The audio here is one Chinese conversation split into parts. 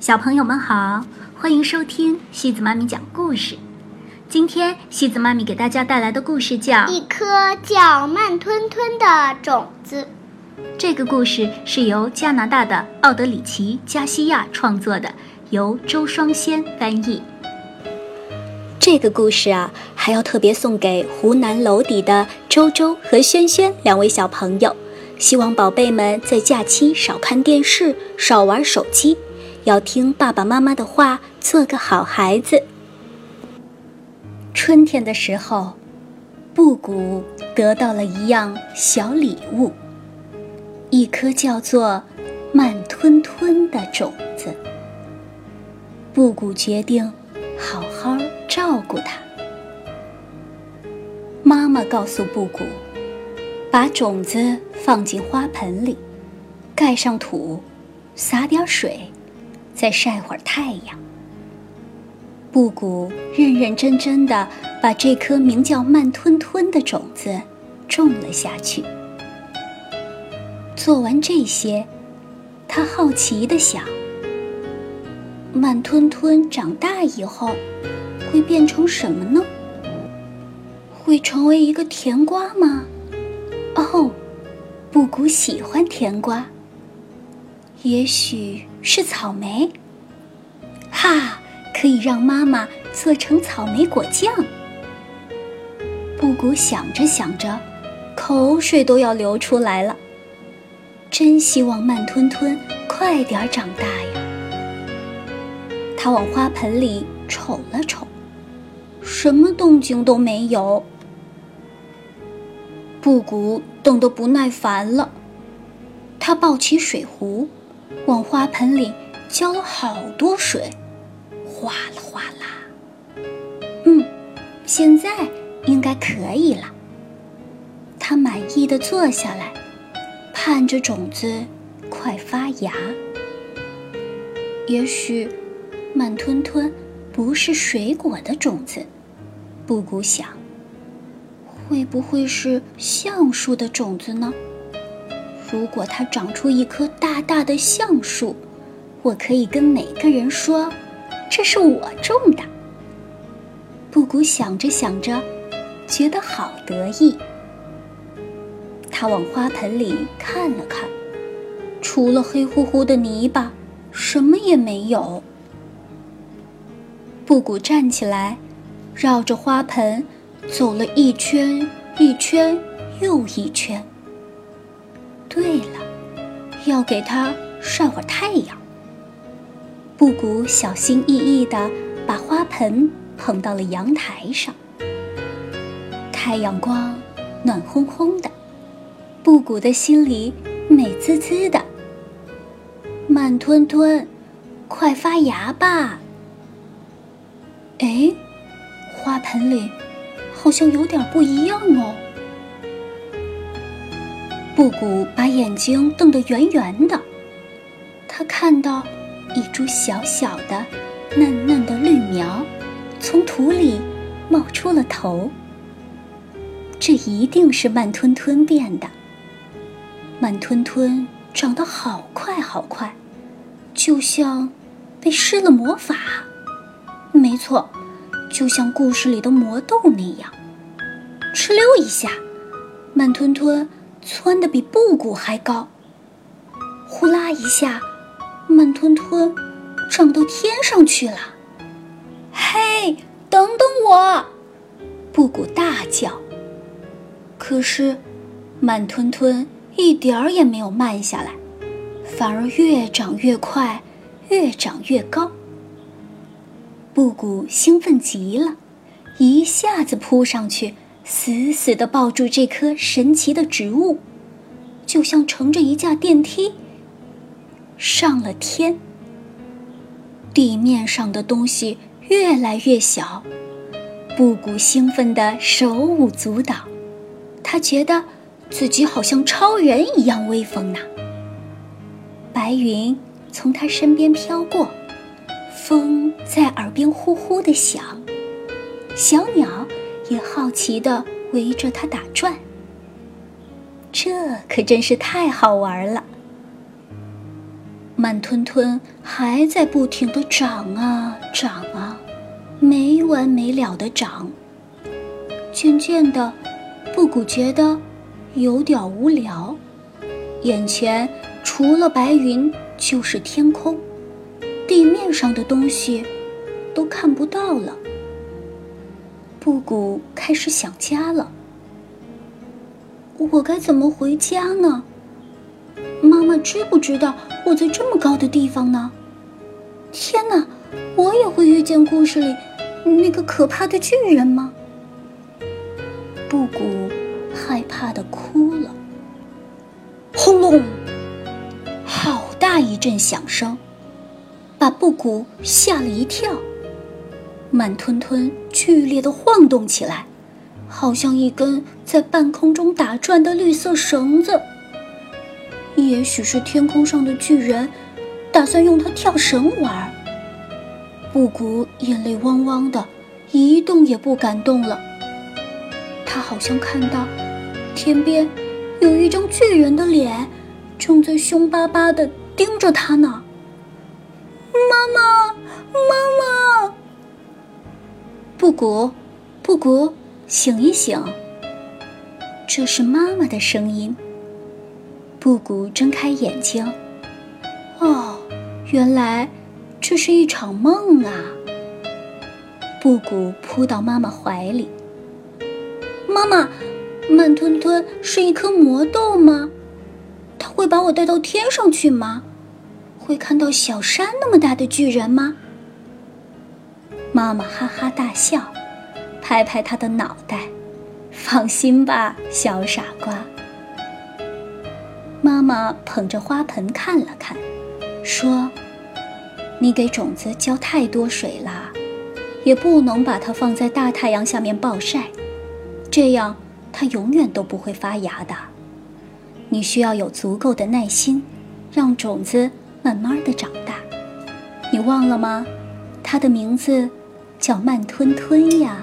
小朋友们好，欢迎收听西子妈咪讲故事。今天西子妈咪给大家带来的故事叫《一颗叫慢吞吞的种子》。这个故事是由加拿大的奥德里奇·加西亚创作的，由周双仙翻译。这个故事啊，还要特别送给湖南娄底的周周和轩轩两位小朋友，希望宝贝们在假期少看电视，少玩手机。要听爸爸妈妈的话，做个好孩子。春天的时候，布谷得到了一样小礼物，一颗叫做“慢吞吞”的种子。布谷决定好好照顾它。妈妈告诉布谷，把种子放进花盆里，盖上土，撒点水。再晒会儿太阳。布谷认认真真的把这颗名叫“慢吞吞”的种子种了下去。做完这些，他好奇的想：慢吞吞长大以后会变成什么呢？会成为一个甜瓜吗？哦，布谷喜欢甜瓜。也许是草莓，哈，可以让妈妈做成草莓果酱。布谷想着想着，口水都要流出来了。真希望慢吞吞快点长大呀！他往花盆里瞅了瞅，什么动静都没有。布谷等得不耐烦了，他抱起水壶。往花盆里浇了好多水，哗啦哗啦。嗯，现在应该可以了。他满意的坐下来，盼着种子快发芽。也许慢吞吞不是水果的种子，布谷想，会不会是橡树的种子呢？如果它长出一棵大大的橡树，我可以跟每个人说：“这是我种的。”布谷想着想着，觉得好得意。他往花盆里看了看，除了黑乎乎的泥巴，什么也没有。布谷站起来，绕着花盆走了一圈一圈又一圈。对了，要给它晒会儿太阳。布谷小心翼翼地把花盆捧到了阳台上。太阳光暖烘烘的，布谷的心里美滋滋的。慢吞吞，快发芽吧！哎，花盆里好像有点不一样哦。布谷把眼睛瞪得圆圆的，他看到一株小小的、嫩嫩的绿苗从土里冒出了头。这一定是慢吞吞变的。慢吞吞长得好快好快，就像被施了魔法。没错，就像故事里的魔豆那样。哧溜一下，慢吞吞。窜得比布谷还高，呼啦一下，慢吞吞长到天上去了。嘿，等等我！布谷大叫。可是，慢吞吞一点儿也没有慢下来，反而越长越快，越长越高。布谷兴奋极了，一下子扑上去。死死地抱住这棵神奇的植物，就像乘着一架电梯上了天。地面上的东西越来越小，布谷兴奋的手舞足蹈，他觉得自己好像超人一样威风呢。白云从他身边飘过，风在耳边呼呼地响，小鸟。也好奇地围着它打转，这可真是太好玩了。慢吞吞还在不停的长啊长啊，没完没了的长。渐渐的，布谷觉得有点无聊，眼前除了白云就是天空，地面上的东西都看不到了。布谷开始想家了。我该怎么回家呢？妈妈知不知道我在这么高的地方呢？天哪，我也会遇见故事里那个可怕的巨人吗？布谷害怕的哭了。轰隆！好大一阵响声，把布谷吓了一跳。慢吞吞剧烈的晃动起来，好像一根在半空中打转的绿色绳子。也许是天空上的巨人打算用它跳绳玩。布谷眼泪汪汪的，一动也不敢动了。他好像看到天边有一张巨人的脸，正在凶巴巴的盯着他呢。妈妈，妈布谷，布谷，醒一醒！这是妈妈的声音。布谷睁开眼睛，哦，原来这是一场梦啊！布谷扑到妈妈怀里。妈妈，慢吞吞是一颗魔豆吗？它会把我带到天上去吗？会看到小山那么大的巨人吗？妈妈哈哈大笑，拍拍他的脑袋，放心吧，小傻瓜。妈妈捧着花盆看了看，说：“你给种子浇太多水啦，也不能把它放在大太阳下面暴晒，这样它永远都不会发芽的。你需要有足够的耐心，让种子慢慢的长大。你忘了吗？它的名字叫慢吞吞呀。”“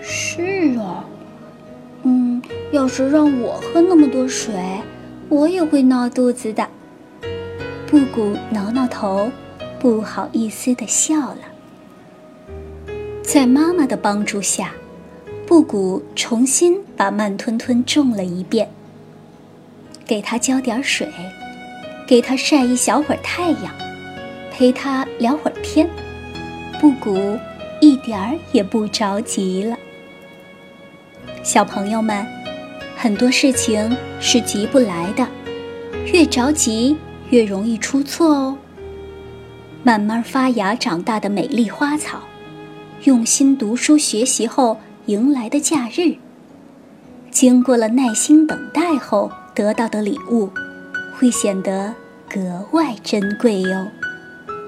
是啊。”要是让我喝那么多水，我也会闹肚子的。布谷挠挠头，不好意思的笑了。在妈妈的帮助下，布谷重新把慢吞吞种了一遍。给它浇点水，给它晒一小会儿太阳，陪它聊会儿天，布谷一点儿也不着急了。小朋友们。很多事情是急不来的，越着急越容易出错哦。慢慢发芽长大的美丽花草，用心读书学习后迎来的假日，经过了耐心等待后得到的礼物，会显得格外珍贵哟。